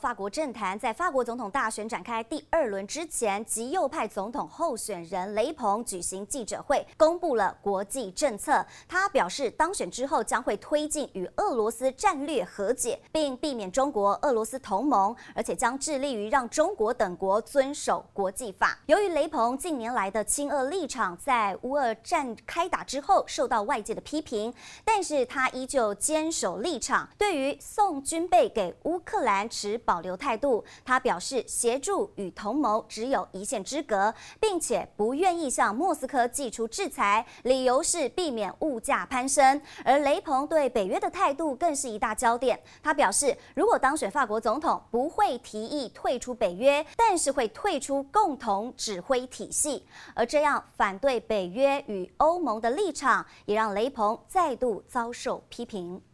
法国政坛在法国总统大选展开第二轮之前，极右派总统候选人雷鹏举行记者会，公布了国际政策。他表示，当选之后将会推进与俄罗斯战略和解，并避免中国、俄罗斯同盟，而且将致力于让中国等国遵守国际法。由于雷鹏近年来的亲俄立场在乌俄战开打之后受到外界的批评，但是他依旧坚守立场，对于送军备给乌克兰持保留态度，他表示协助与同谋只有一线之隔，并且不愿意向莫斯科祭出制裁，理由是避免物价攀升。而雷鹏对北约的态度更是一大焦点。他表示，如果当选法国总统，不会提议退出北约，但是会退出共同指挥体系。而这样反对北约与欧盟的立场，也让雷鹏再度遭受批评。